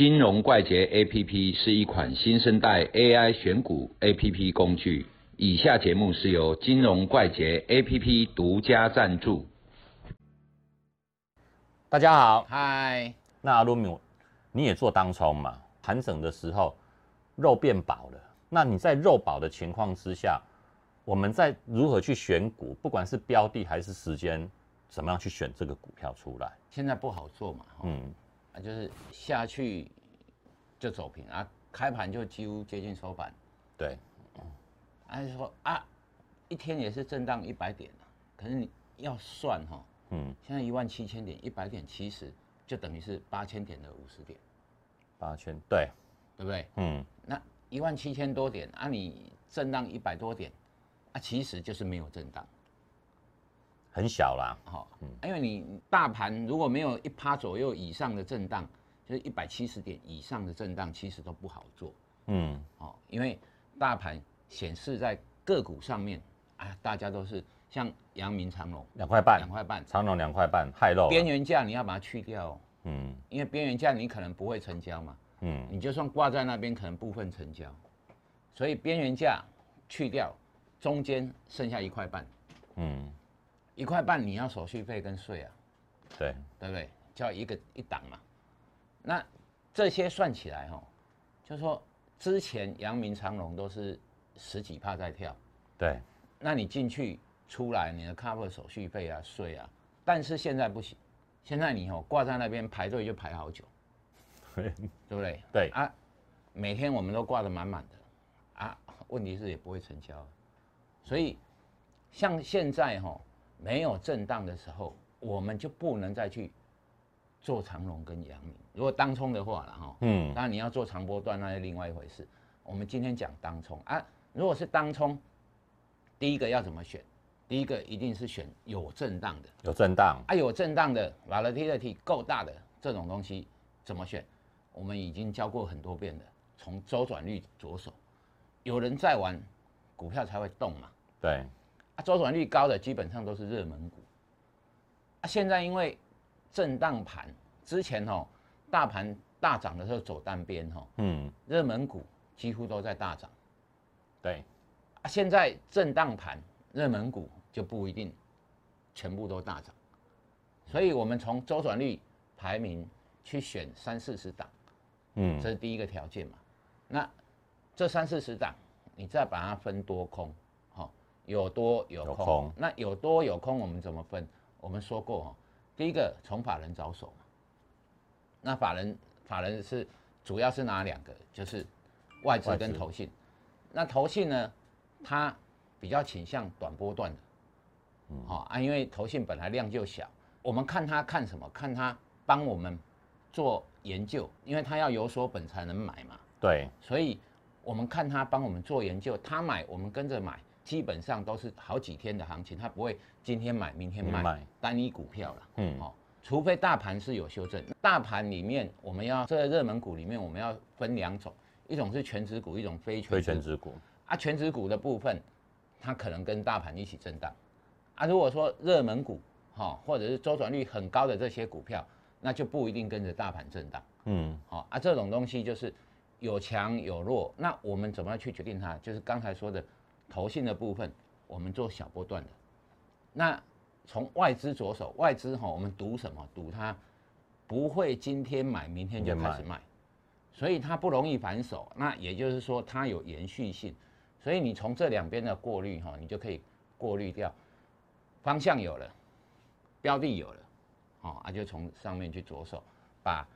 金融怪杰 APP 是一款新生代 AI 选股 APP 工具。以下节目是由金融怪杰 APP 独家赞助。大家好，嗨，那阿鲁米，你也做当冲嘛？盘整的时候肉变饱了，那你在肉饱的情况之下，我们在如何去选股？不管是标的还是时间，怎么样去选这个股票出来？现在不好做嘛，嗯，啊，就是下去就走平啊，开盘就几乎接近收盘，对，还是说啊，一天也是震荡一百点啊，可是你要算哈，嗯，现在一万七千点，一百点其实就等于是八千点的五十点，八千，对，对不对？嗯，那一万七千多点啊，你震荡一百多点，啊，其实就是没有震荡。很小啦，好，嗯，因为你大盘如果没有一趴左右以上的震荡，就是一百七十点以上的震荡，其实都不好做，嗯，好，因为大盘显示在个股上面，啊，大家都是像阳明长隆。两块半，两块半，长隆两块半，害肉边缘价你要把它去掉，嗯，因为边缘价你可能不会成交嘛，嗯，你就算挂在那边，可能部分成交，所以边缘价去掉，中间剩下一块半，嗯。一块半你要手续费跟税啊，对对不对？叫一个一档嘛。那这些算起来哈，就说之前阳明长隆都是十几帕在跳，对。那你进去出来，你的 cover 手续费啊、税啊，但是现在不行，现在你哦挂在那边排队就排好久，对不对？对啊，每天我们都挂得满满的啊，问题是也不会成交，所以像现在哈。没有震荡的时候，我们就不能再去做长龙跟阳明。如果当冲的话了哈，嗯，当然你要做长波段那是另外一回事。我们今天讲当冲啊，如果是当冲，第一个要怎么选？第一个一定是选有震荡的，有震荡啊，有震荡的，volatility 够大的这种东西怎么选？我们已经教过很多遍了，从周转率着手。有人在玩，股票才会动嘛。对。周转率高的基本上都是热门股，啊，现在因为震荡盘，之前哦，大盘大涨的时候走单边哈，嗯，热门股几乎都在大涨，对，啊，现在震荡盘，热门股就不一定全部都大涨，所以我们从周转率排名去选三四十档，嗯，这是第一个条件嘛，那这三四十档，你再把它分多空。有多有空，那有多有空，我们怎么分？我们说过哦，第一个从法人着手嘛。那法人法人是主要是哪两个？就是外资跟投信。那投信呢，它比较倾向短波段的，嗯，好啊，因为投信本来量就小，我们看它看什么？看它帮我们做研究，因为它要有所本才能买嘛。对，所以我们看它帮我们做研究，它买我们跟着买。基本上都是好几天的行情，它不会今天买明天卖单一股票了。嗯，哦，除非大盘是有修正。大盘里面我们要这个热门股里面我们要分两种，一种是全指股，一种非全。非全指股啊，全指股的部分，它可能跟大盘一起震荡。啊，如果说热门股哈，或者是周转率很高的这些股票，那就不一定跟着大盘震荡。嗯，好啊，这种东西就是有强有弱。那我们怎么样去决定它？就是刚才说的。投信的部分，我们做小波段的。那从外资着手，外资哈，我们赌什么？赌它不会今天买，明天就开始卖，所以它不容易反手。那也就是说，它有延续性。所以你从这两边的过滤哈，你就可以过滤掉方向有了，标的有了，哦，啊，就从上面去着手，把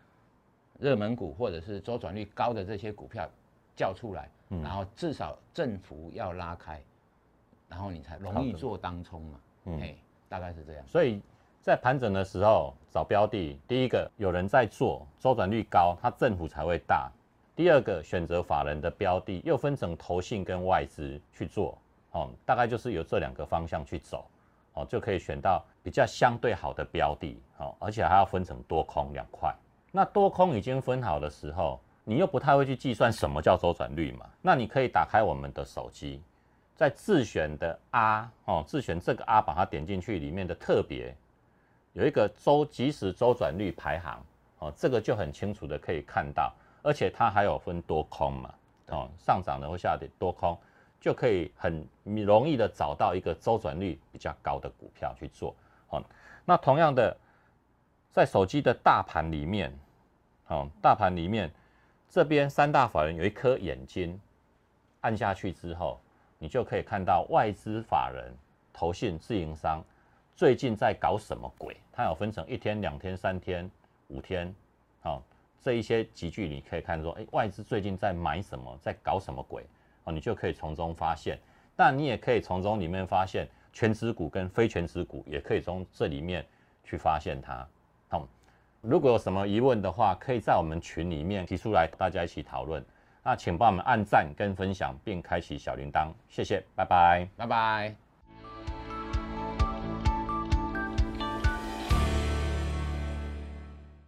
热门股或者是周转率高的这些股票叫出来。然后至少振幅要拉开，然后你才容易做当冲嘛。嗯，大概是这样。所以在盘整的时候找标的，第一个有人在做，周转率高，它振幅才会大。第二个选择法人的标的，又分成投信跟外资去做。哦，大概就是由这两个方向去走，哦，就可以选到比较相对好的标的。哦，而且还要分成多空两块。那多空已经分好的时候。你又不太会去计算什么叫周转率嘛？那你可以打开我们的手机，在自选的 R 哦，自选这个 R，把它点进去，里面的特别有一个周即时周转率排行哦，这个就很清楚的可以看到，而且它还有分多空嘛，哦，上涨的或下跌多空，就可以很容易的找到一个周转率比较高的股票去做。哦，那同样的，在手机的大盘里面，哦，大盘里面这边三大法人有一颗眼睛，按下去之后，你就可以看到外资法人、投信、自营商最近在搞什么鬼？它有分成一天、两天、三天。五天，好，这一些集聚你可以看说，哎，外资最近在买什么，在搞什么鬼，哦，你就可以从中发现。但你也可以从中里面发现全值股跟非全值股，也可以从这里面去发现它。好，如果有什么疑问的话，可以在我们群里面提出来，大家一起讨论。那请帮我们按赞跟分享，并开启小铃铛，谢谢，拜拜，拜拜。